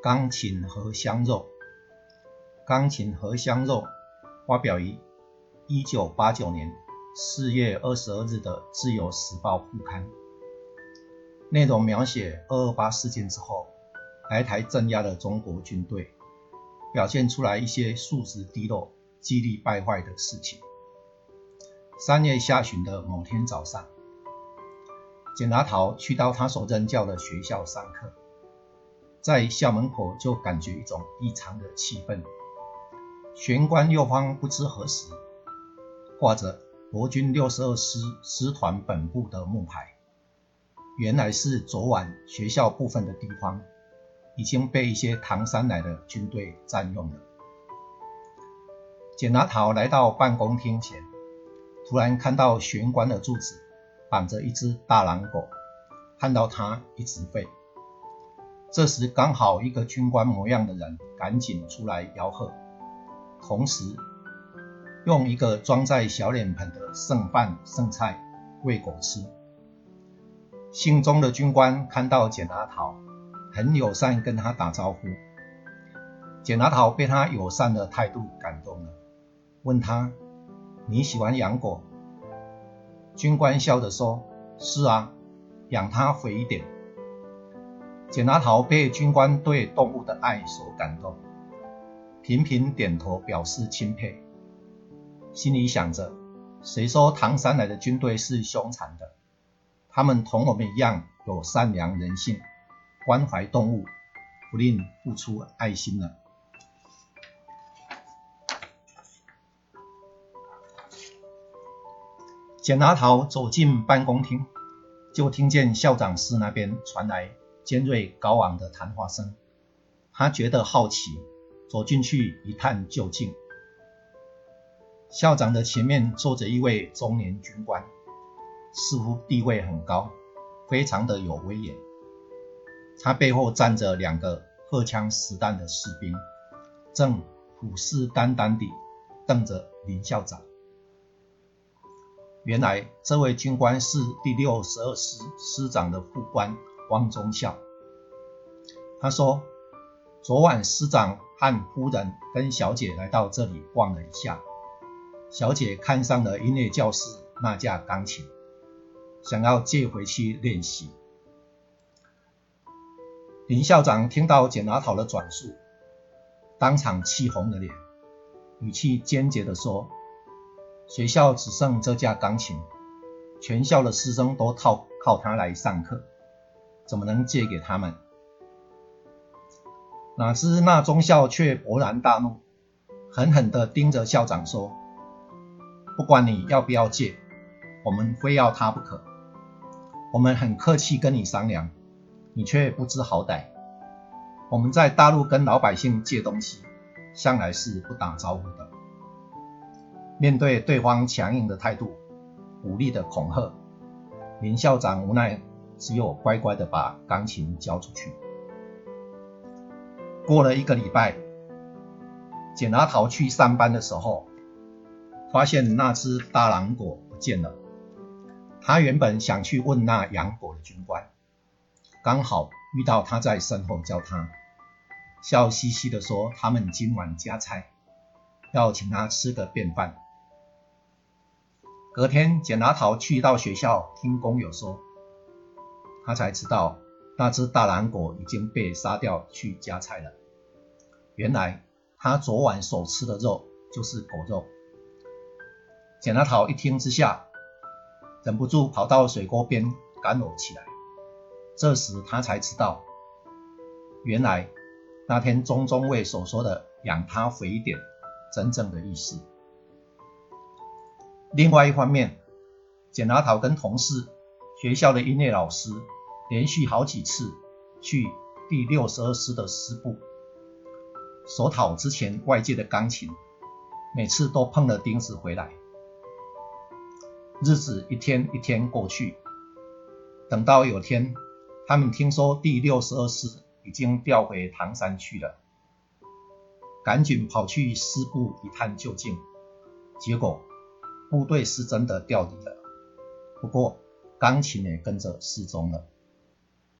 钢琴和香肉，钢琴和香肉发表于一九八九年四月二十二日的《自由时报》副刊，内容描写二二八事件之后来台镇压的中国军队，表现出来一些素质低落、纪律败坏的事情。三月下旬的某天早上。简达桃去到他所任教的学校上课，在校门口就感觉一种异常的气氛。玄关右方不知何时挂着国军六十二师师团本部的木牌，原来是昨晚学校部分的地方已经被一些唐山来的军队占用了。简拿桃来到办公厅前，突然看到玄关的柱子。绑着一只大狼狗，看到它一直吠。这时刚好一个军官模样的人赶紧出来吆喝，同时用一个装在小脸盆的剩饭剩菜喂狗吃。姓钟的军官看到简阿桃，很友善跟他打招呼。简阿桃被他友善的态度感动了，问他：“你喜欢养狗？”军官笑着说：“是啊，养它肥一点。”简拿桃被军官对动物的爱所感动，频频点头表示钦佩，心里想着：“谁说唐山来的军队是凶残的？他们同我们一样有善良人性，关怀动物，不吝付出爱心呢。”简拿桃走进办公厅，就听见校长室那边传来尖锐高昂的谈话声。他觉得好奇，走进去一探究竟。校长的前面坐着一位中年军官，似乎地位很高，非常的有威严。他背后站着两个荷枪实弹的士兵，正虎视眈眈地瞪着林校长。原来这位军官是第六十二师师长的副官汪忠孝。他说，昨晚师长和夫人跟小姐来到这里逛了一下，小姐看上了音乐教室那架钢琴，想要借回去练习。林校长听到简拿桃的转述，当场气红了脸，语气坚决地说。学校只剩这架钢琴，全校的师生都靠靠它来上课，怎么能借给他们？哪知那中校却勃然大怒，狠狠地盯着校长说：“不管你要不要借，我们非要它不可。我们很客气跟你商量，你却不知好歹。我们在大陆跟老百姓借东西，向来是不打招呼的。”面对对方强硬的态度、武力的恐吓，林校长无奈，只有乖乖的把钢琴交出去。过了一个礼拜，简拿桃去上班的时候，发现那只大狼狗不见了。他原本想去问那养狗的军官，刚好遇到他在身后叫他，笑嘻嘻的说：“他们今晚加菜，要请他吃个便饭。”隔天，简拿桃去到学校听工友说，他才知道那只大狼狗已经被杀掉去加菜了。原来他昨晚所吃的肉就是狗肉。简拿桃一听之下，忍不住跑到水沟边干呕起来。这时他才知道，原来那天中中尉所说的“养它肥一点”真正的意思。另外一方面，简拿桃跟同事、学校的音乐老师连续好几次去第六十二师的师部索讨之前外界的钢琴，每次都碰了钉子回来。日子一天一天过去，等到有天，他们听说第六十二师已经调回唐山去了，赶紧跑去师部一探究竟，结果。部队是真的调离了，不过钢琴也跟着失踪了。